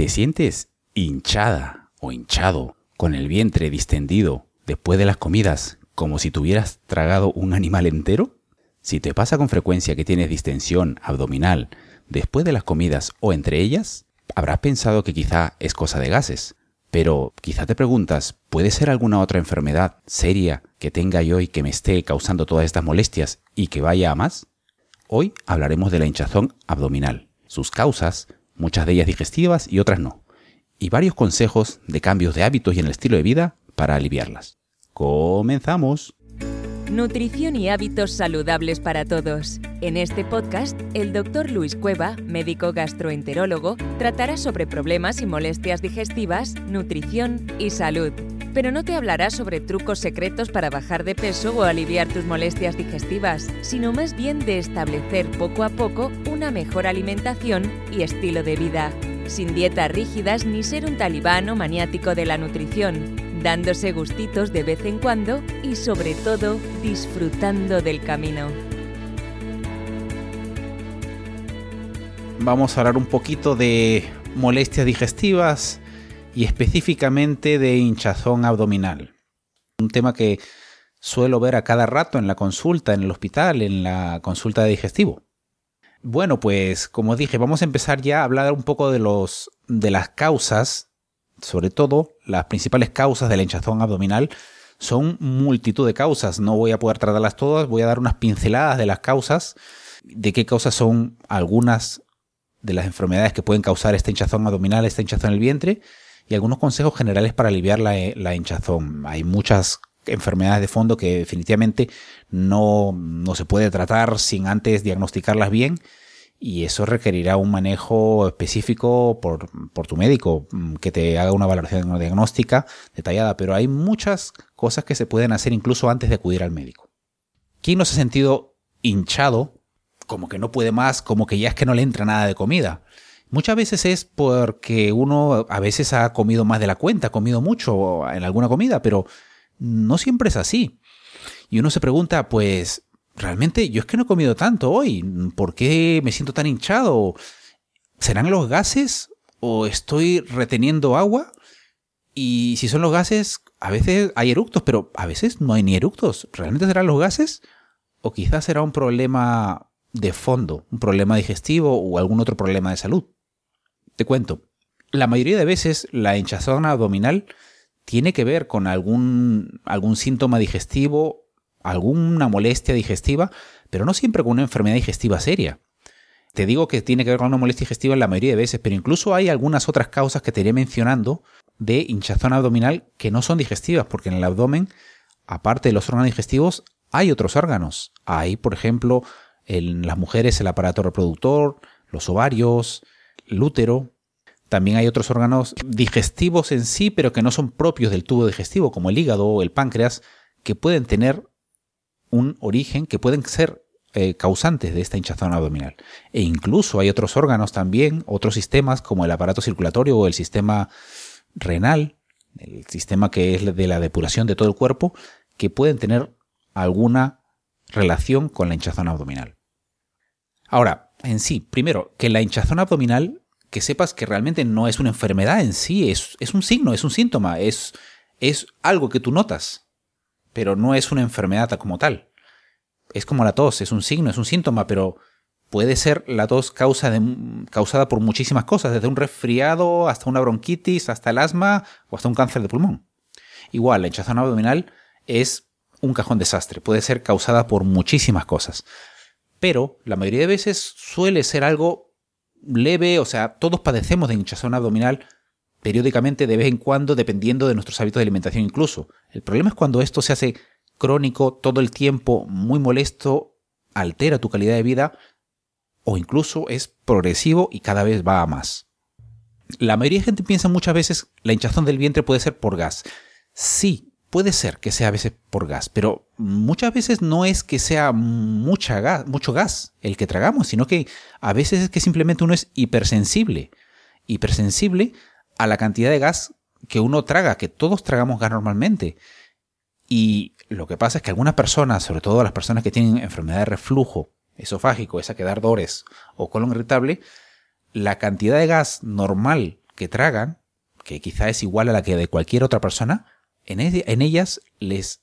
¿Te sientes hinchada o hinchado con el vientre distendido después de las comidas como si tuvieras tragado un animal entero? Si te pasa con frecuencia que tienes distensión abdominal después de las comidas o entre ellas, habrás pensado que quizá es cosa de gases. Pero quizá te preguntas, ¿puede ser alguna otra enfermedad seria que tenga yo y que me esté causando todas estas molestias y que vaya a más? Hoy hablaremos de la hinchazón abdominal, sus causas, muchas de ellas digestivas y otras no, y varios consejos de cambios de hábitos y en el estilo de vida para aliviarlas. Comenzamos. Nutrición y hábitos saludables para todos. En este podcast, el doctor Luis Cueva, médico gastroenterólogo, tratará sobre problemas y molestias digestivas, nutrición y salud. Pero no te hablará sobre trucos secretos para bajar de peso o aliviar tus molestias digestivas, sino más bien de establecer poco a poco una mejor alimentación y estilo de vida, sin dietas rígidas ni ser un talibán o maniático de la nutrición dándose gustitos de vez en cuando y sobre todo disfrutando del camino. Vamos a hablar un poquito de molestias digestivas y específicamente de hinchazón abdominal. Un tema que suelo ver a cada rato en la consulta, en el hospital, en la consulta de digestivo. Bueno, pues como dije, vamos a empezar ya a hablar un poco de los de las causas sobre todo, las principales causas de la hinchazón abdominal son multitud de causas. No voy a poder tratarlas todas, voy a dar unas pinceladas de las causas, de qué causas son algunas de las enfermedades que pueden causar esta hinchazón abdominal, esta hinchazón en el vientre, y algunos consejos generales para aliviar la, la hinchazón. Hay muchas enfermedades de fondo que definitivamente no, no se puede tratar sin antes diagnosticarlas bien y eso requerirá un manejo específico por, tu médico, mm, que te haga una valoración diagnóstica detallada, pero hay muchas cosas que se pueden hacer incluso antes de acudir al médico. ¿Quién no se ha sentido hinchado, como que no puede más, como que ya es que no le entra nada de comida? Muchas veces es porque uno a veces ha comido más de la cuenta, ha comido mucho en alguna comida, pero no siempre es así. Y uno se pregunta, pues, realmente yo es que no he comido tanto hoy. ¿Por qué me siento tan hinchado? ¿Serán los gases o estoy reteniendo agua? Y si son los gases, a veces hay eructos, pero a veces no hay ni eructos. ¿Realmente serán los gases? ¿O quizás será un problema de fondo, un problema digestivo o algún otro problema de salud? Te cuento. La mayoría de veces la hinchazón abdominal tiene que ver con algún, algún síntoma digestivo alguna molestia digestiva, pero no siempre con una enfermedad digestiva seria. Te digo que tiene que ver con una molestia digestiva la mayoría de veces, pero incluso hay algunas otras causas que te iré mencionando de hinchazón abdominal que no son digestivas, porque en el abdomen, aparte de los órganos digestivos, hay otros órganos. Hay, por ejemplo, en las mujeres el aparato reproductor, los ovarios, el útero. También hay otros órganos digestivos en sí, pero que no son propios del tubo digestivo, como el hígado o el páncreas, que pueden tener un origen que pueden ser eh, causantes de esta hinchazón abdominal. E incluso hay otros órganos también, otros sistemas como el aparato circulatorio o el sistema renal, el sistema que es de la depuración de todo el cuerpo, que pueden tener alguna relación con la hinchazón abdominal. Ahora, en sí, primero, que la hinchazón abdominal, que sepas que realmente no es una enfermedad en sí, es, es un signo, es un síntoma, es, es algo que tú notas pero no es una enfermedad como tal. Es como la tos, es un signo, es un síntoma, pero puede ser la tos causa de, causada por muchísimas cosas, desde un resfriado hasta una bronquitis, hasta el asma o hasta un cáncer de pulmón. Igual, la hinchazón abdominal es un cajón desastre, puede ser causada por muchísimas cosas. Pero la mayoría de veces suele ser algo leve, o sea, todos padecemos de hinchazón abdominal periódicamente de vez en cuando dependiendo de nuestros hábitos de alimentación incluso. El problema es cuando esto se hace crónico todo el tiempo, muy molesto, altera tu calidad de vida o incluso es progresivo y cada vez va a más. La mayoría de gente piensa muchas veces la hinchazón del vientre puede ser por gas. Sí, puede ser que sea a veces por gas, pero muchas veces no es que sea mucha gas, mucho gas el que tragamos, sino que a veces es que simplemente uno es hipersensible. Hipersensible a la cantidad de gas que uno traga, que todos tragamos gas normalmente. Y lo que pasa es que algunas personas, sobre todo las personas que tienen enfermedad de reflujo esofágico, esa que da ardores o colon irritable, la cantidad de gas normal que tragan, que quizá es igual a la que de cualquier otra persona, en, ellas les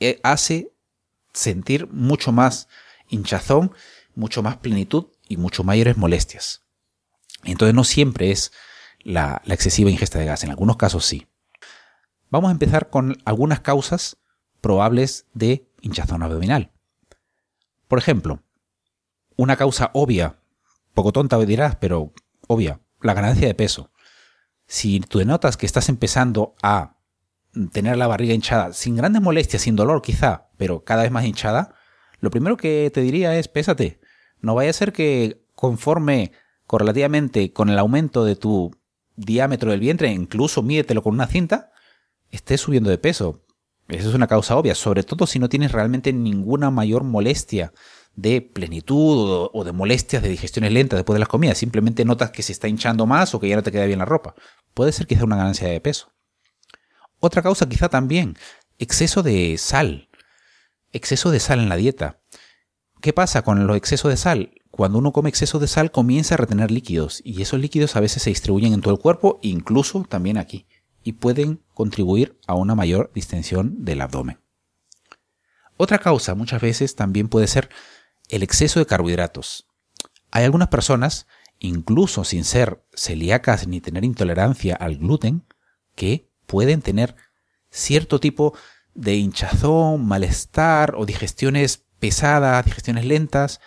eh, hace sentir mucho más hinchazón, mucho más plenitud y mucho mayores molestias. Entonces no siempre es la, excesiva ingesta de gas, en algunos casos sí. Vamos a empezar con algunas causas probables de hinchazón abdominal. Por ejemplo, una causa obvia, poco tonta dirás, pero obvia, la ganancia de peso. Si tú notas que estás empezando a tener la barriga hinchada, sin grandes molestias, sin dolor quizá, pero cada vez más hinchada, lo primero que te diría es pésate. No vaya a ser que conforme correlativamente con el aumento de tu diámetro del vientre, incluso mídetelo con una cinta, estés subiendo de peso. Esa es una causa obvia, sobre todo si no tienes realmente ninguna mayor molestia de plenitud o de molestias de digestiones lentas después de las comidas. Simplemente notas que se está hinchando más o que ya no te queda bien la ropa. Puede ser quizá una ganancia de peso. Otra causa quizá también, exceso de sal. Exceso de sal en la dieta. ¿Qué pasa con los excesos de sal? Cuando uno come exceso de sal comienza a retener líquidos y esos líquidos a veces se distribuyen en todo el cuerpo, incluso también aquí, y pueden contribuir a una mayor distensión del abdomen. Otra causa muchas veces también puede ser el exceso de carbohidratos. Hay algunas personas, incluso sin ser celíacas ni tener intolerancia al gluten, que pueden tener cierto tipo de hinchazón, malestar o digestiones pesadas, digestiones lentas,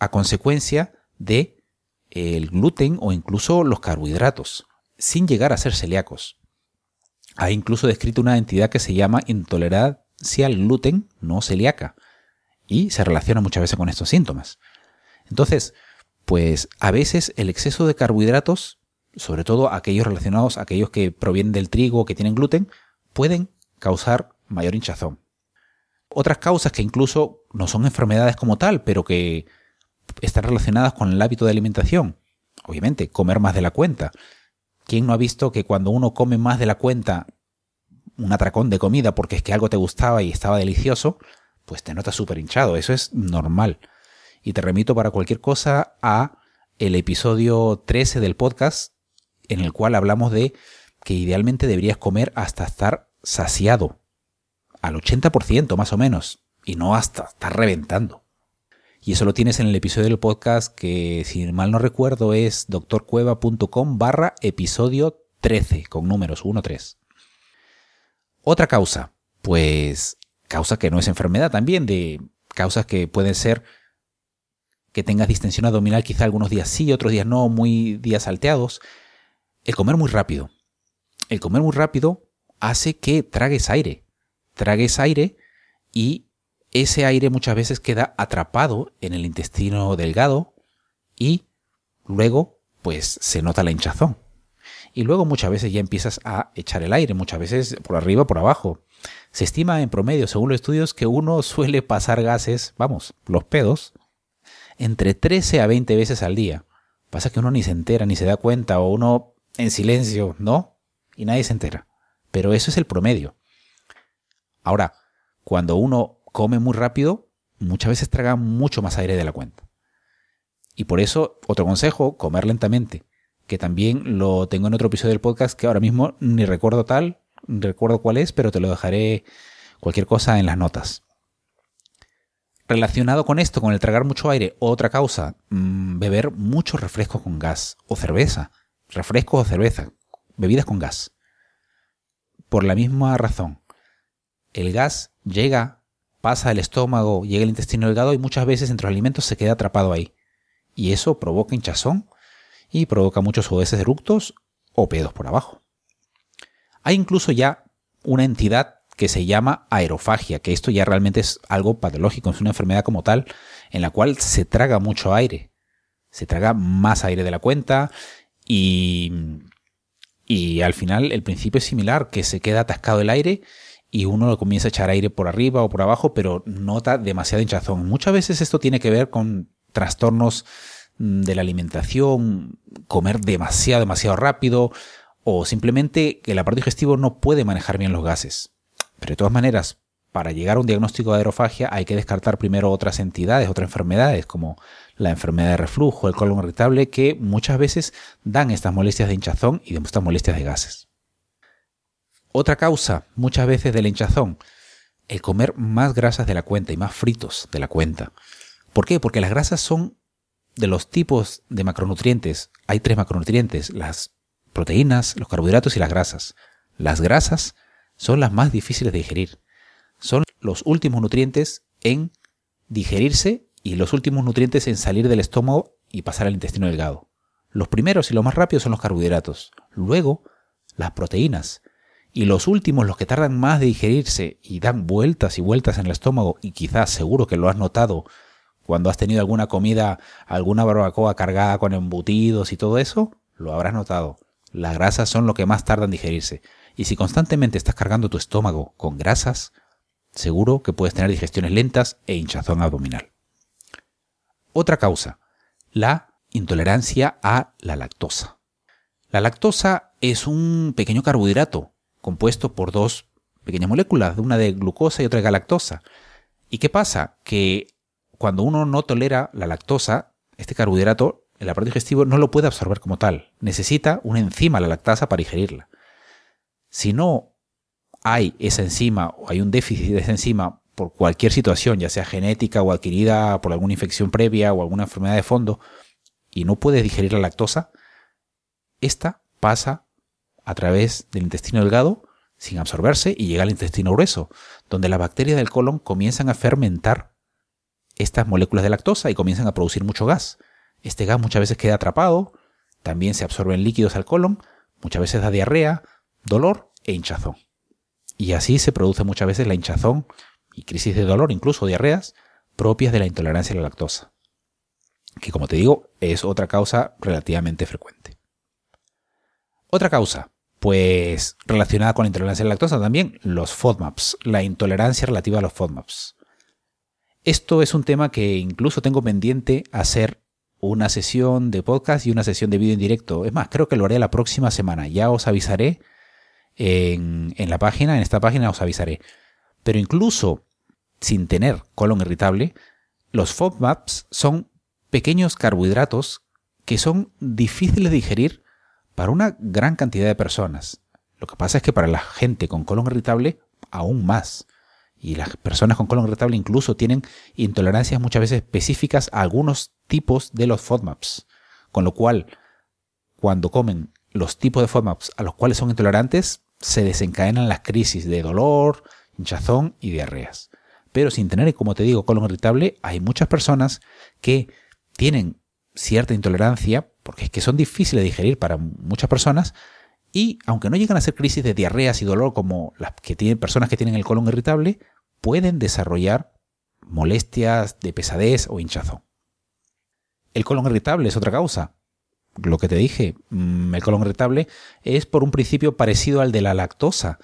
a consecuencia de el gluten o incluso los carbohidratos, sin llegar a ser celíacos. Hay incluso descrito una entidad que se llama intolerancia al gluten no celíaca, y se relaciona muchas veces con estos síntomas. Entonces, pues a veces el exceso de carbohidratos, sobre todo aquellos relacionados, aquellos que provienen del trigo o que tienen gluten, pueden causar mayor hinchazón. Otras causas que incluso no son enfermedades como tal, pero que están relacionadas con el hábito de alimentación. Obviamente, comer más de la cuenta. ¿Quién no ha visto que cuando uno come más de la cuenta un atracón de comida porque es que algo te gustaba y estaba delicioso, pues te notas súper hinchado. Eso es normal. Y te remito para cualquier cosa a el episodio 13 del podcast, en el cual hablamos de que idealmente deberías comer hasta estar saciado. Al 80% más o menos. Y no hasta estar reventando. Y eso lo tienes en el episodio del podcast que, si mal no recuerdo, es doctorcueva.com barra episodio 13, con números 1-3. Otra causa, pues causa que no es enfermedad también, de causas que pueden ser que tengas distensión abdominal quizá algunos días sí, otros días no, muy días salteados. El comer muy rápido. El comer muy rápido hace que tragues aire. Tragues aire y ese aire muchas veces queda atrapado en el intestino delgado y luego pues se nota la hinchazón. Y luego muchas veces ya empiezas a echar el aire, muchas veces por arriba, por abajo. Se estima en promedio, según los estudios, que uno suele pasar gases, vamos, los pedos, entre 13 a 20 veces al día. Pasa que uno ni se entera, ni se da cuenta, o uno en silencio, ¿no? Y nadie se entera. Pero eso es el promedio. Ahora, cuando uno come muy rápido, muchas veces traga mucho más aire de la cuenta. Y por eso, otro consejo, comer lentamente, que también lo tengo en otro episodio del podcast que ahora mismo ni recuerdo tal, recuerdo cuál es, pero te lo dejaré cualquier cosa en las notas. Relacionado con esto, con el tragar mucho aire, otra causa, mm, beber mucho refresco con gas o cerveza. Refresco o cerveza, bebidas con gas. Por la misma razón, el gas llega, pasa al estómago, llega al intestino delgado y muchas veces entre los alimentos se queda atrapado ahí. Y eso provoca hinchazón y provoca muchos obeses eructos o pedos por abajo. Hay incluso ya una entidad que se llama aerofagia, que esto ya realmente es algo patológico, es una enfermedad como tal, en la cual se traga mucho aire, se traga más aire de la cuenta y, y al final el principio es similar, que se queda atascado el aire y uno lo comienza a echar aire por arriba o por abajo, pero nota demasiada hinchazón. Muchas veces esto tiene que ver con trastornos mm, de la alimentación, comer demasiado, demasiado rápido, o simplemente que el aparato digestivo no puede manejar bien los gases. Pero de todas maneras, para llegar a un diagnóstico de aerofagia hay que descartar primero otras entidades, otras enfermedades, como la enfermedad de reflujo, el colon irritable, que muchas veces dan estas molestias de hinchazón y estas molestias de gases. Otra causa, muchas veces, del hinchazón, el comer más grasas de la cuenta y más fritos de la cuenta. ¿Por qué? Porque las grasas son de los tipos de macronutrientes. Hay tres macronutrientes, las proteínas, los carbohidratos y las grasas. Las grasas son las más difíciles de digerir. Son los últimos nutrientes en digerirse y los últimos nutrientes en salir del estómago y pasar al intestino delgado. Los primeros y los más rápidos son los carbohidratos. Luego, las proteínas. Y los últimos, los que tardan más de digerirse y dan vueltas y vueltas en el estómago, y quizás seguro que lo has notado cuando has tenido alguna comida, alguna barbacoa cargada con embutidos y todo eso, lo habrás notado. Las grasas son lo que más tardan en digerirse. Y si constantemente estás cargando tu estómago con grasas, seguro que puedes tener digestiones lentas e hinchazón abdominal. Otra causa, la intolerancia a la lactosa. La lactosa es un pequeño carbohidrato compuesto por dos pequeñas moléculas, una de glucosa y otra de galactosa. ¿Y qué pasa? Que cuando uno no tolera la lactosa, este carbohidrato, el aparato digestivo no lo puede absorber como tal. Necesita una enzima, la lactasa, para digerirla. Si no hay esa enzima o hay un déficit de esa enzima por cualquier situación, ya sea genética o adquirida por alguna infección previa o alguna enfermedad de fondo, y no puede digerir la lactosa, esta pasa a través del intestino delgado sin absorberse y llega al intestino grueso, donde las bacterias del colon comienzan a fermentar estas moléculas de lactosa y comienzan a producir mucho gas. Este gas muchas veces queda atrapado, también se absorben líquidos al colon, muchas veces da diarrea, dolor e hinchazón. Y así se produce muchas veces la hinchazón y crisis de dolor, incluso diarreas, propias de la intolerancia a la lactosa, que como te digo es otra causa relativamente frecuente. Otra causa, pues relacionada con la intolerancia a la lactosa también, los FODMAPs, la intolerancia relativa a los FODMAPs. Esto es un tema que incluso tengo pendiente hacer una sesión de podcast y una sesión de vídeo en directo. Es más, creo que lo haré la próxima semana. Ya os avisaré en, en la página, en esta página os avisaré. Pero incluso sin tener colon irritable, los FODMAPs son pequeños carbohidratos que son difíciles de digerir para una gran cantidad de personas. Lo que pasa es que para la gente con colon irritable, aún más y las personas con colon irritable incluso tienen intolerancias muchas veces específicas a algunos tipos de los FODMAPs. Con lo cual, cuando comen los tipos de FODMAPs a los cuales son intolerantes, se desencadenan las crisis de dolor, hinchazón y diarreas. Pero sin tener, como te digo, colon irritable, hay muchas personas que tienen cierta intolerancia, porque es que son difíciles de digerir para muchas personas, y aunque no llegan a ser crisis de diarreas y dolor como las que tienen personas que tienen el colon irritable, pueden desarrollar molestias de pesadez o hinchazón. El colon irritable es otra causa. Lo que te dije, mm, el colon irritable es por un principio parecido al de la lactosa.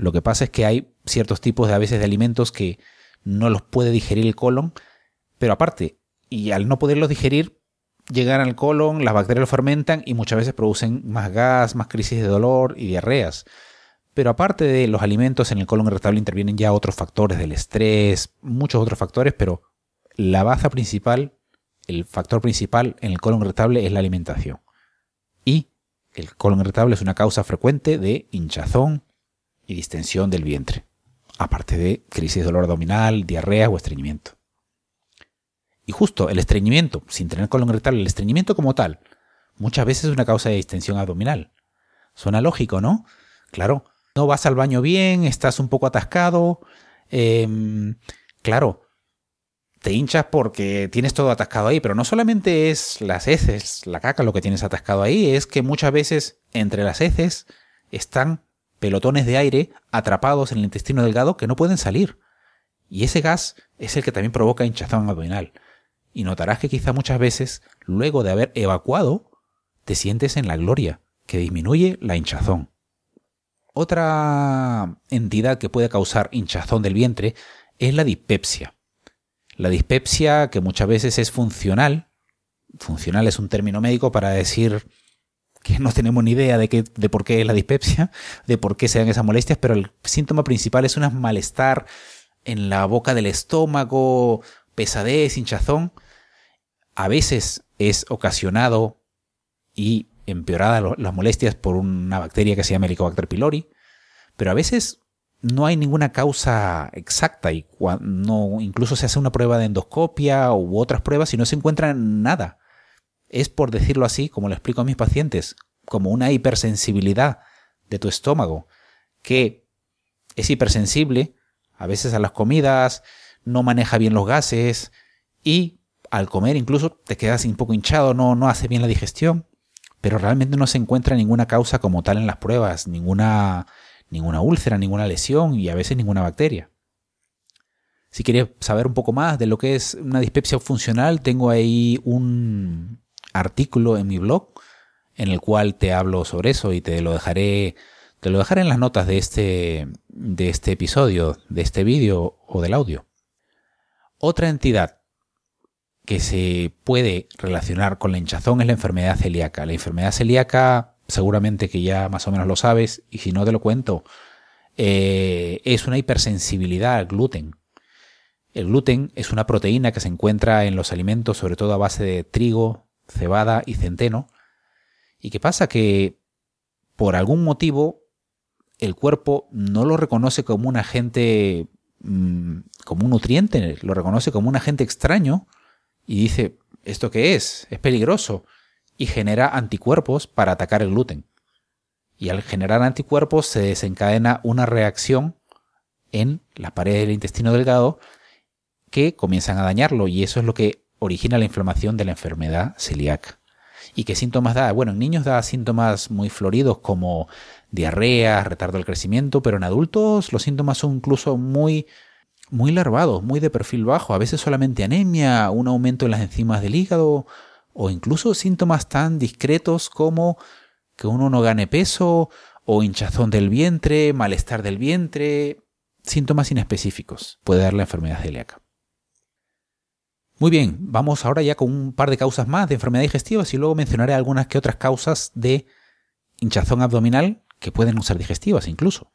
Lo que pasa es que hay ciertos tipos de a veces de alimentos que no los puede digerir el colon, pero aparte, y al no poderlos digerir, llegan al colon, las bacterias lo fermentan y muchas veces producen más gas, más crisis de dolor y diarreas. Pero aparte de los alimentos, en el colon irritable intervienen ya otros factores del estrés, muchos otros factores, pero la baza principal, el factor principal en el colon irritable es la alimentación. Y el colon irritable es una causa frecuente de hinchazón y distensión del vientre, aparte de crisis de dolor abdominal, diarrea o estreñimiento. Y justo el estreñimiento, sin tener colon irritable, el estreñimiento como tal, muchas veces es una causa de distensión abdominal. Suena lógico, ¿no? Claro, no vas al baño bien, estás un poco atascado. Em, claro, te hinchas porque tienes todo atascado ahí, pero no solamente es las heces, la caca lo que tienes atascado ahí, es que muchas veces entre las heces están pelotones de aire atrapados en el intestino delgado que no pueden salir. Y ese gas es el que también provoca hinchazón abdominal y notarás que quizá muchas veces, luego de haber evacuado, te sientes en la gloria, que disminuye la hinchazón. Otra entidad que puede causar hinchazón del vientre es la dispepsia. La dispepsia, que muchas veces es funcional, funcional es un término médico para decir que no tenemos ni idea de, qué, de por qué es la dispepsia, de por qué se dan esas molestias, pero el síntoma principal es un malestar en la boca del estómago, pesadez, hinchazón. A veces es ocasionado y empeorada las molestias por una bacteria que se llama Helicobacter pylori, pero a veces no hay ninguna causa exacta y no, incluso se hace una prueba de endoscopia u otras pruebas y no se encuentra nada. Es por decirlo así, como lo explico a mis pacientes, como una hipersensibilidad de tu estómago que es hipersensible a veces a las comidas, no maneja bien los gases y al comer incluso te quedas un poco hinchado, no, no hace bien la digestión, pero realmente no se encuentra ninguna causa como tal en las pruebas, ninguna ninguna úlcera, ninguna lesión y a veces ninguna bacteria. Si quieres saber un poco más de lo que es una dispepsia funcional, tengo ahí un artículo en mi blog en el cual te hablo sobre eso y te lo dejaré te lo dejaré en las notas de este de este episodio, de este vídeo o del audio. Otra entidad que se puede relacionar con la hinchazón es la enfermedad celíaca. La enfermedad celíaca seguramente que ya más o menos lo sabes, y si no te lo cuento, eh, es una hipersensibilidad al gluten. El gluten es una proteína que se encuentra en los alimentos, sobre todo a base de trigo, cebada y centeno. ¿Y qué pasa? Que por algún motivo el cuerpo no lo reconoce como un agente, mm, como un nutriente, lo reconoce como un agente extraño y dice, ¿esto qué es? Es peligroso y genera anticuerpos para atacar el gluten. Y al generar anticuerpos se desencadena una reacción en la pared del intestino delgado que comienzan a dañarlo y eso es lo que origina la inflamación de la enfermedad celíaca. ¿Y qué síntomas da? Bueno, en niños da síntomas muy floridos como diarrea, retardo del crecimiento, pero en adultos los síntomas son incluso muy muy larvados, muy de perfil bajo, a veces solamente anemia, un aumento en las enzimas del hígado, o incluso síntomas tan discretos como que uno no gane peso o hinchazón del vientre, malestar del vientre, síntomas inespecíficos puede dar la enfermedad celíaca. Muy bien, vamos ahora ya con un par de causas más de enfermedad digestiva y luego mencionaré algunas que otras causas de hinchazón abdominal que pueden ser digestivas incluso.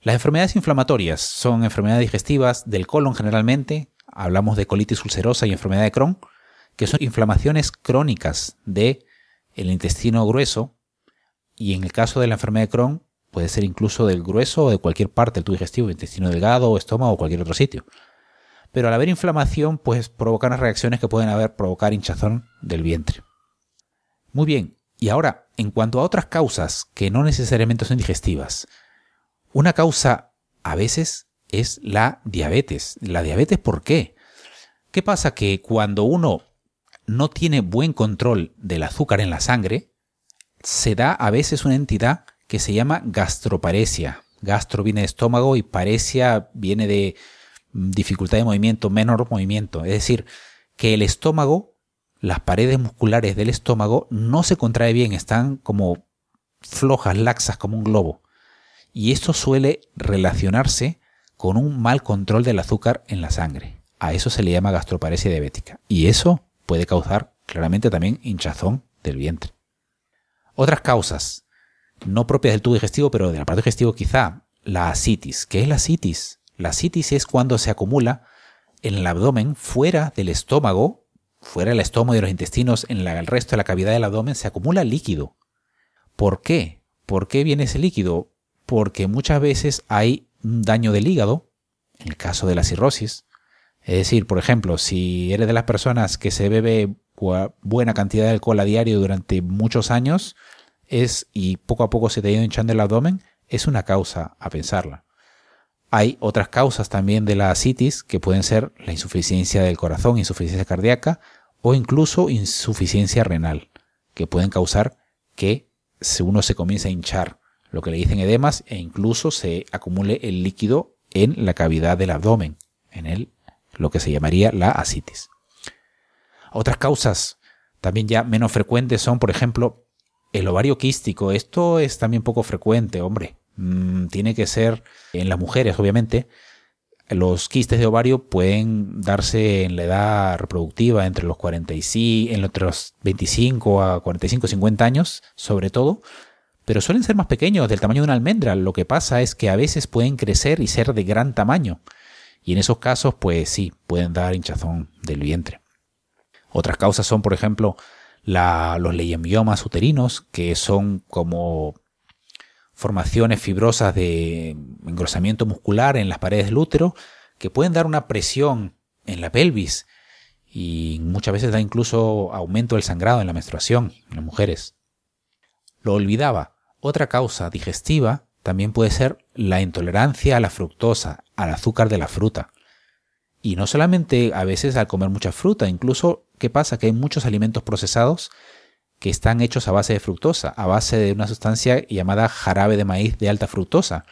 Las enfermedades inflamatorias son enfermedades digestivas del colon generalmente, hablamos de colitis ulcerosa y enfermedad de Crohn, que son inflamaciones crónicas de el intestino grueso y en el caso de la enfermedad de Crohn puede ser incluso del grueso o de cualquier parte del tubo digestivo, intestino delgado, estómago o cualquier otro sitio. Pero al haber inflamación, pues provocan unas reacciones que pueden haber provocar hinchazón del vientre. Muy bien, y ahora, en cuanto a otras causas que no necesariamente son digestivas, una causa a veces es la diabetes. ¿La diabetes por qué? ¿Qué pasa? Que cuando uno no tiene buen control del azúcar en la sangre, se da a veces una entidad que se llama gastroparesia. Gastro viene de estómago y paresia viene de dificultad de movimiento, menor movimiento. Es decir, que el estómago, las paredes musculares del estómago no se contrae bien, están como flojas, laxas, como un globo. Y esto suele relacionarse con un mal control del azúcar en la sangre. A eso se le llama gastroparesia diabética. Y eso puede causar claramente también hinchazón del vientre. Otras causas, no propias del tubo digestivo, pero del aparato digestivo quizá, la asitis. ¿Qué es la asitis? La asitis es cuando se acumula en el abdomen, fuera del estómago, fuera del estómago y de los intestinos, en el resto de la cavidad del abdomen, se acumula líquido. ¿Por qué? ¿Por qué viene ese líquido? Porque muchas veces hay un daño del hígado, en el caso de la cirrosis, es decir, por ejemplo, si eres de las personas que se bebe buena cantidad de alcohol a diario durante muchos años, es y poco a poco se te ha ido hinchando el abdomen, es una causa a pensarla. Hay otras causas también de la asitis que pueden ser la insuficiencia del corazón, insuficiencia cardíaca o incluso insuficiencia renal, que pueden causar que uno se comience a hinchar, lo que le dicen edemas, e incluso se acumule el líquido en la cavidad del abdomen, en el lo que se llamaría la asitis. Otras causas también ya menos frecuentes son, por ejemplo, el ovario quístico. Esto es también poco frecuente, hombre. Mm, tiene que ser en las mujeres, obviamente. los quistes de ovario pueden darse en la edad reproductiva entre los 45, entre los 25 a 45, 50 años, sobre todo, pero suelen ser más pequeños, del tamaño de una almendra. Lo que pasa es que a veces pueden crecer y ser de gran tamaño. Y en esos casos, pues sí, pueden dar hinchazón del vientre. Otras causas son, por ejemplo, los leiomiomas uterinos, que son como formaciones fibrosas de engrosamiento muscular en las paredes del útero, que pueden dar una presión en la pelvis y muchas veces da incluso aumento del sangrado en la menstruación en las mujeres. Lo olvidaba. Otra causa digestiva también puede ser la intolerancia a la fructosa, al azúcar de la fruta. Y no solamente a veces al comer mucha fruta, incluso, ¿qué pasa? Que hay muchos alimentos procesados que están hechos a base de fructosa, a base de una sustancia llamada jarabe de maíz de alta fructosa,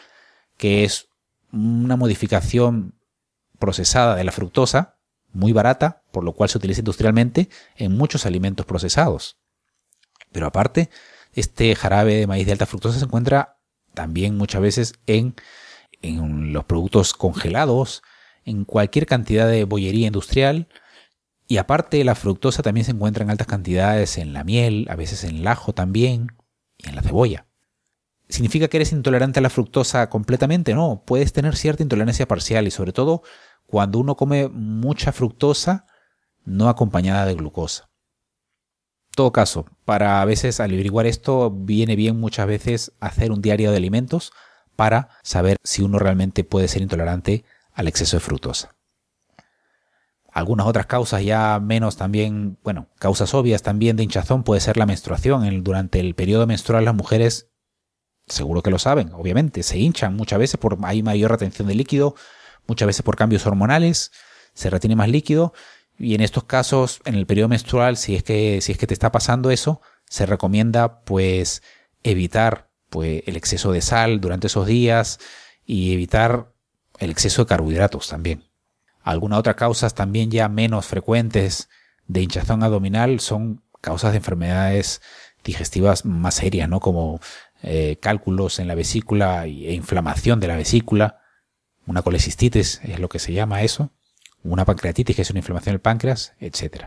que es una modificación procesada de la fructosa, muy barata, por lo cual se utiliza industrialmente en muchos alimentos procesados. Pero aparte, este jarabe de maíz de alta fructosa se encuentra también muchas veces en, en los productos congelados, en cualquier cantidad de bollería industrial, y aparte la fructosa también se encuentra en altas cantidades en la miel, a veces en el ajo también y en la cebolla. ¿Significa que eres intolerante a la fructosa completamente? No, puedes tener cierta intolerancia parcial y sobre todo cuando uno come mucha fructosa no acompañada de glucosa. En todo caso, para a veces averiguar esto viene bien muchas veces hacer un diario de alimentos para saber si uno realmente puede ser intolerante al exceso de fructosa. Algunas otras causas ya menos también, bueno, causas obvias también de hinchazón puede ser la menstruación. durante el periodo menstrual las mujeres, seguro que lo saben, obviamente, se hinchan muchas veces por hay mayor retención de líquido, muchas veces por cambios hormonales, se retiene más líquido y en estos casos, en el periodo menstrual, si es que, si es que te está pasando eso, se recomienda pues evitar pues, el exceso de sal durante esos días y evitar el exceso de carbohidratos también. Algunas otras causas también ya menos frecuentes de hinchazón abdominal son causas de enfermedades digestivas más serias, ¿no? Como eh, cálculos en la vesícula e inflamación de la vesícula. Una colecistitis es lo que se llama eso. Una pancreatitis, que es una inflamación del páncreas, etc.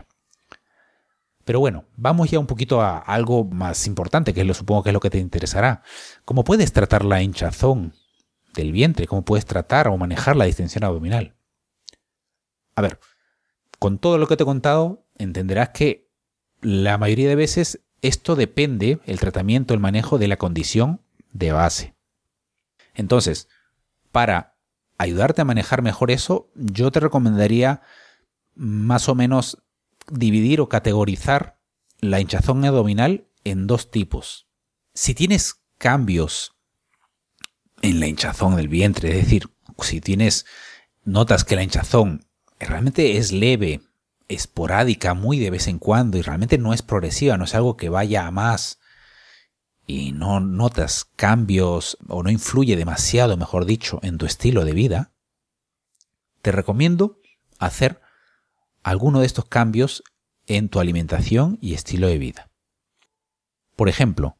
Pero bueno, vamos ya un poquito a algo más importante, que lo supongo que es lo que te interesará. ¿Cómo puedes tratar la hinchazón del vientre? ¿Cómo puedes tratar o manejar la distensión abdominal? A ver, con todo lo que te he contado, entenderás que la mayoría de veces esto depende, el tratamiento, el manejo de la condición de base. Entonces, para ayudarte a manejar mejor eso, yo te recomendaría más o menos dividir o categorizar la hinchazón abdominal en dos tipos. Si tienes cambios en la hinchazón del vientre, es decir, si tienes notas que la hinchazón realmente es leve, esporádica, muy de vez en cuando y realmente no es progresiva, no es algo que vaya a más y no notas cambios o no influye demasiado, mejor dicho, en tu estilo de vida, te recomiendo hacer alguno de estos cambios en tu alimentación y estilo de vida. Por ejemplo,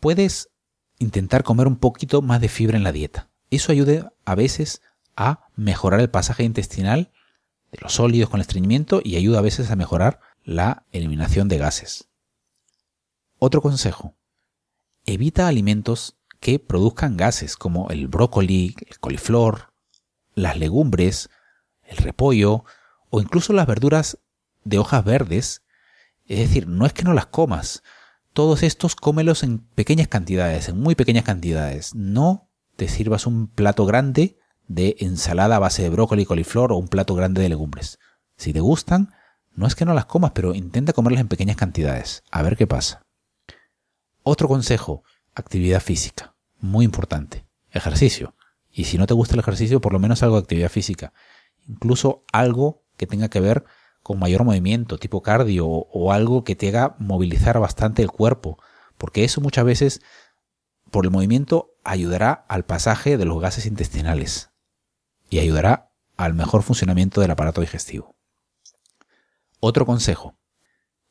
puedes intentar comer un poquito más de fibra en la dieta. Eso ayuda a veces a mejorar el pasaje intestinal de los sólidos con el estreñimiento y ayuda a veces a mejorar la eliminación de gases. Otro consejo. Evita alimentos que produzcan gases como el brócoli, el coliflor, las legumbres, el repollo o incluso las verduras de hojas verdes. Es decir, no es que no las comas. Todos estos cómelos en pequeñas cantidades, en muy pequeñas cantidades. No te sirvas un plato grande de ensalada a base de brócoli, coliflor o un plato grande de legumbres. Si te gustan, no es que no las comas, pero intenta comerlas en pequeñas cantidades, a ver qué pasa. Otro consejo, actividad física, muy importante, ejercicio. Y si no te gusta el ejercicio, por lo menos algo de actividad física. Incluso algo que tenga que ver con mayor movimiento, tipo cardio, o algo que te haga movilizar bastante el cuerpo, porque eso muchas veces, por el movimiento, ayudará al pasaje de los gases intestinales y ayudará al mejor funcionamiento del aparato digestivo. Otro consejo.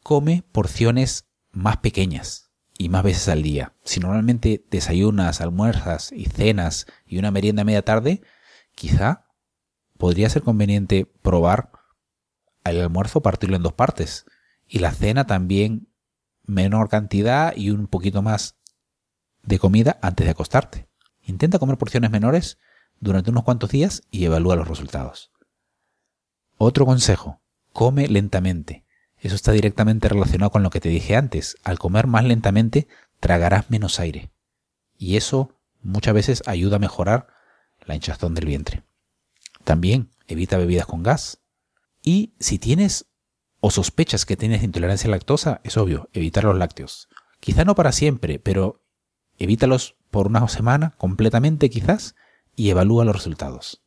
Come porciones más pequeñas y más veces al día. Si normalmente desayunas, almuerzas y cenas y una merienda media tarde, quizá podría ser conveniente probar el almuerzo partirlo en dos partes y la cena también menor cantidad y un poquito más de comida antes de acostarte. Intenta comer porciones menores durante unos cuantos días y evalúa los resultados. Otro consejo, come lentamente. Eso está directamente relacionado con lo que te dije antes. Al comer más lentamente, tragarás menos aire. Y eso muchas veces ayuda a mejorar la hinchazón del vientre. También evita bebidas con gas. Y si tienes o sospechas que tienes intolerancia a lactosa, es obvio, evitar los lácteos. Quizá no para siempre, pero evítalos por una semana completamente quizás y evalúa los resultados.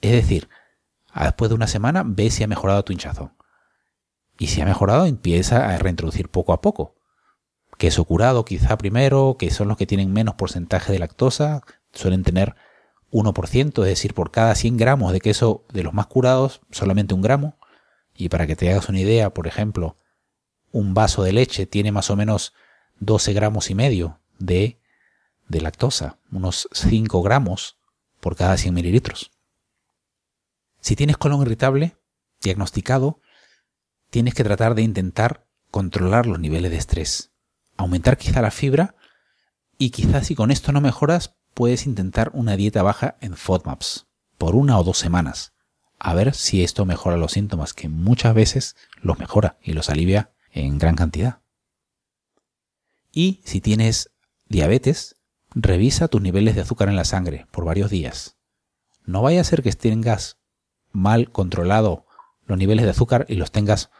Es decir, después de una semana ve si ha mejorado tu hinchazón. Y si ha mejorado, empieza a reintroducir poco a poco. Queso curado quizá primero, que son los que tienen menos porcentaje de lactosa, suelen tener 1%, es decir, por cada 100 gramos de queso de los más curados, solamente un gramo. Y para que te hagas una idea, por ejemplo, un vaso de leche tiene más o menos 12 gramos y medio de, de lactosa, unos 5 gramos por cada 100 mililitros. Si tienes colon irritable diagnosticado, tienes que tratar de intentar controlar los niveles de estrés, aumentar quizá la fibra y quizás si con esto no mejoras, puedes intentar una dieta baja en FODMAPs por una o dos semanas, a ver si esto mejora los síntomas, que muchas veces los mejora y los alivia en gran cantidad. Y si tienes diabetes, revisa tus niveles de azúcar en la sangre por varios días. No vaya a ser que tengas mal controlado los niveles de azúcar y los tengas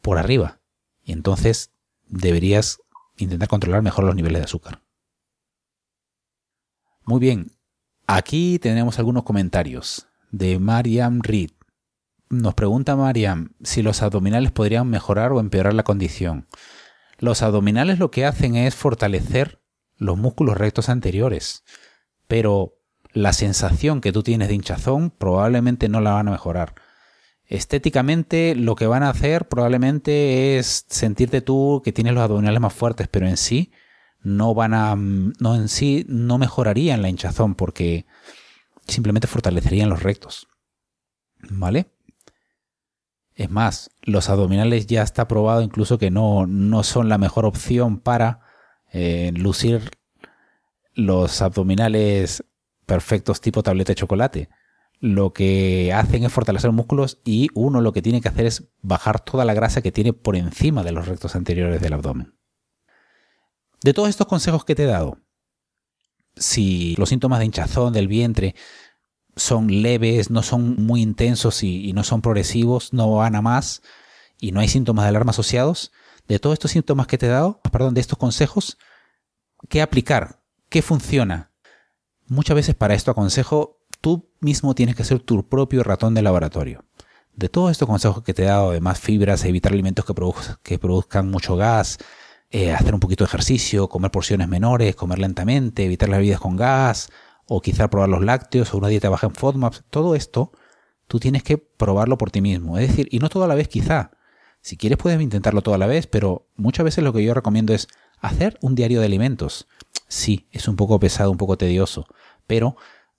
por arriba. Y entonces deberías intentar controlar mejor los niveles de azúcar. Muy bien, aquí tenemos algunos comentarios de Mariam Reed. Nos pregunta Mariam si los abdominales podrían mejorar o empeorar la condición. Los abdominales lo que hacen es fortalecer los músculos rectos anteriores, pero la sensación que tú tienes de hinchazón probablemente no la van a mejorar. Estéticamente lo que van a hacer probablemente es sentirte tú que tienes los abdominales más fuertes, pero en sí no van a no en sí no mejorarían la hinchazón porque simplemente fortalecerían los rectos. ¿Vale? Es más, los abdominales ya está probado incluso que no, no son la mejor opción para eh, lucir los abdominales perfectos tipo tableta de chocolate. Lo que hacen es fortalecer músculos y uno lo que tiene que hacer es bajar toda la grasa que tiene por encima de los rectos anteriores del abdomen. De todos estos consejos que te he dado, si los síntomas de hinchazón del vientre son leves, no son muy intensos y, no son progresivos, no van a más y no hay síntomas de alarma asociados, de todos estos síntomas que te he dado, perdón, de estos consejos, ¿qué aplicar? ¿Qué funciona? Muchas veces para esto aconsejo, tú mismo tienes que ser tu propio ratón de laboratorio. De todos estos consejos que te he dado, de más fibras, evitar alimentos que, produzcan mucho gas, eh, hacer un poquito de ejercicio, comer porciones menores, comer lentamente, evitar las bebidas con gas, o quizá probar los lácteos o una dieta baja en FODMAPs, todo esto tú tienes que probarlo por ti mismo. Es decir, y no todo a la vez quizá. Si quieres puedes intentarlo toda la vez, pero muchas veces lo que yo recomiendo es hacer un diario de alimentos. Sí, es un poco pesado, un poco tedioso, pero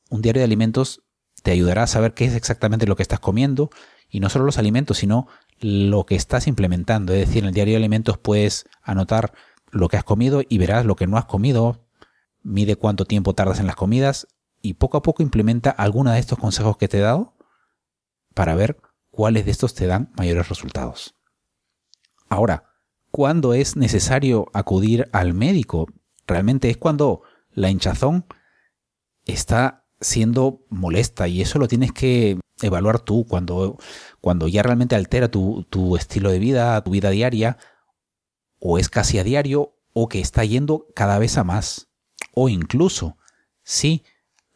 un diario de alimentos te ayudará a saber qué es exactamente lo que estás comiendo y no solo los alimentos, sino lo que estás implementando. Es decir, en el diario de alimentos puedes anotar lo que has comido y verás lo que no has comido, mide cuánto tiempo tardas en las comidas y poco a poco implementa alguna de estos consejos que te he dado para ver cuáles de estos te dan mayores resultados. Ahora, ¿cuándo es necesario acudir al médico? Realmente es cuando la hinchazón está siendo molesta y eso lo tienes que evaluar tú cuando, cuando ya realmente altera tu, tu estilo de vida, tu vida diaria, o es casi a diario, o que está yendo cada vez a más. O incluso, si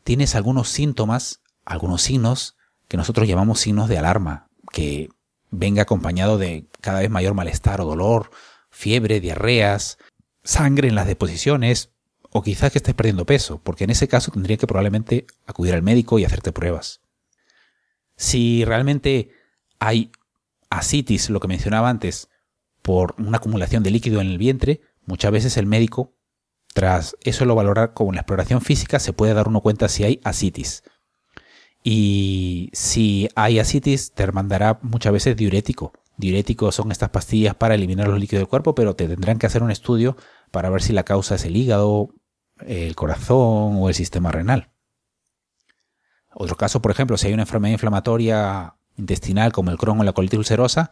tienes algunos síntomas, algunos signos que nosotros llamamos signos de alarma, que venga acompañado de cada vez mayor malestar o dolor, fiebre, diarreas, sangre en las deposiciones, o quizás que estés perdiendo peso, porque en ese caso tendría que probablemente acudir al médico y hacerte pruebas. Si realmente hay asitis, lo que mencionaba antes, por una acumulación de líquido en el vientre, muchas veces el médico, tras eso lo valorar como la exploración física, se puede dar uno cuenta si hay asitis. Y si hay asitis, te mandará muchas veces diurético. Diuréticos son estas pastillas para eliminar los líquidos del cuerpo, pero te tendrán que hacer un estudio para ver si la causa es el hígado, el corazón o el sistema renal. Otro caso, por ejemplo, si hay una enfermedad inflamatoria intestinal como el Crohn o la colitis ulcerosa,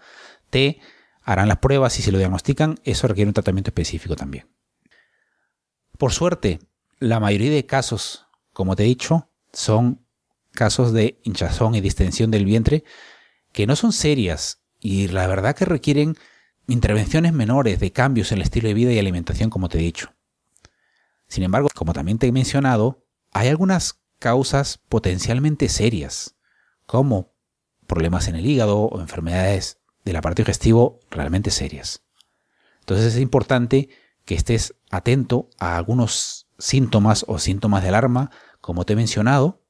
te harán las pruebas y si lo diagnostican, eso requiere un tratamiento específico también. Por suerte, la mayoría de casos, como te he dicho, son casos de hinchazón y distensión del vientre que no son serias y la verdad que requieren intervenciones menores de cambios en el estilo de vida y alimentación, como te he dicho. Sin embargo, como también te he mencionado, hay algunas causas potencialmente serias, como problemas en el hígado o enfermedades del aparato digestivo realmente serias. Entonces es importante que estés atento a algunos síntomas o síntomas de alarma, como te he mencionado,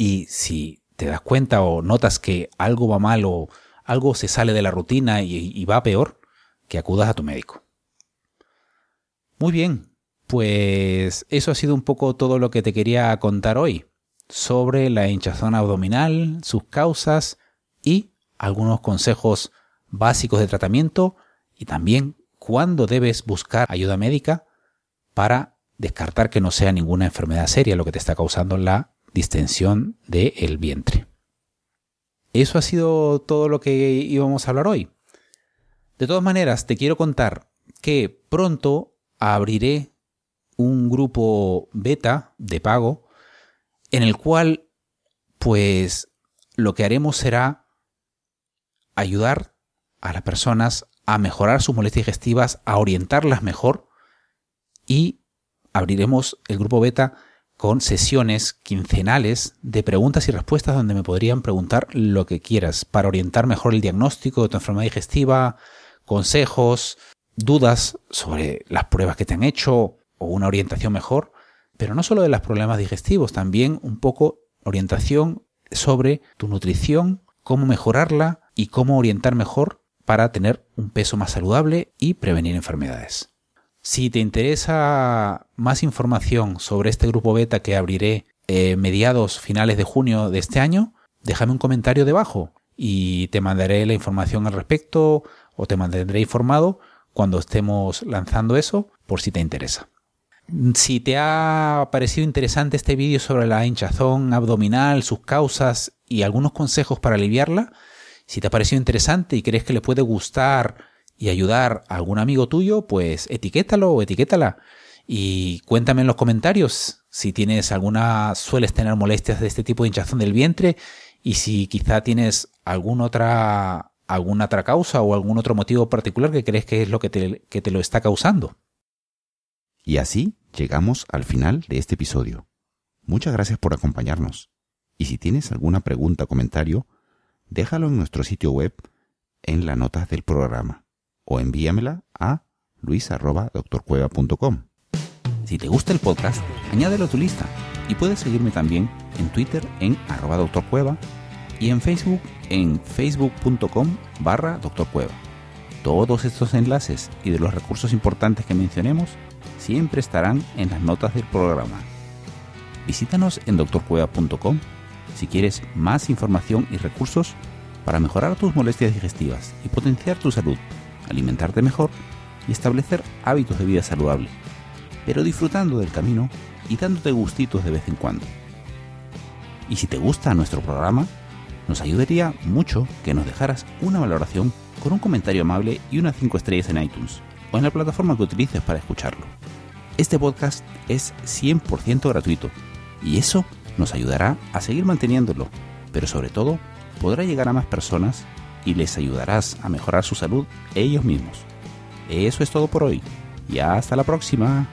y si te das cuenta o notas que algo va mal o algo se sale de la rutina y, va peor, que acudas a tu médico. Muy bien, pues eso ha sido un poco todo lo que te quería contar hoy sobre la hinchazón abdominal, sus causas y algunos consejos básicos de tratamiento y también cuándo debes buscar ayuda médica para descartar que no sea ninguna enfermedad seria lo que te está causando la distensión del vientre. Eso ha sido todo lo que íbamos a hablar hoy. De todas maneras, te quiero contar que pronto abriré un grupo beta de pago en el cual pues lo que haremos será ayudar a las personas a mejorar sus molestias digestivas, a orientarlas mejor y abriremos el grupo beta con sesiones quincenales de preguntas y respuestas donde me podrían preguntar lo que quieras para orientar mejor el diagnóstico de tu enfermedad digestiva, consejos, dudas sobre las pruebas que te han hecho o una orientación mejor, pero no solo de los problemas digestivos, también un poco orientación sobre tu nutrición, cómo mejorarla y cómo orientar mejor para tener un peso más saludable y prevenir enfermedades. Si te interesa más información sobre este grupo beta que abriré eh, mediados finales de junio de este año, déjame un comentario debajo y te mandaré la información al respecto o te mantendré informado cuando estemos lanzando eso por si te interesa. Si te ha parecido interesante este vídeo sobre la hinchazón abdominal, sus causas y algunos consejos para aliviarla, si te ha parecido interesante y crees que le puede gustar y ayudar a algún amigo tuyo, pues etiquétalo o etiquétala y cuéntame en los comentarios si tienes alguna, sueles tener molestias de este tipo de hinchazón del vientre y si quizá tienes alguna otra, alguna otra causa o algún otro motivo particular que crees que es lo que te, que te lo está causando. Y así llegamos al final de este episodio. Muchas gracias por acompañarnos. Y si tienes alguna pregunta o comentario, déjalo en nuestro sitio web en las notas del programa o envíamela a luis.doctorcueva.com. Si te gusta el podcast, añádelo a tu lista y puedes seguirme también en Twitter en arroba doctorcueva y en Facebook en facebook.com barra doctorcueva. Todos estos enlaces y de los recursos importantes que mencionemos siempre estarán en las notas del programa. Visítanos en doctorcueva.com si quieres más información y recursos para mejorar tus molestias digestivas y potenciar tu salud alimentarte mejor y establecer hábitos de vida saludable, pero disfrutando del camino y dándote gustitos de vez en cuando. Y si te gusta nuestro programa, nos ayudaría mucho que nos dejaras una valoración con un comentario amable y unas 5 estrellas en iTunes o en la plataforma que utilices para escucharlo. Este podcast es 100% gratuito y eso nos ayudará a seguir manteniéndolo, pero sobre todo podrá llegar a más personas y les ayudarás a mejorar su salud ellos mismos. Eso es todo por hoy y hasta la próxima.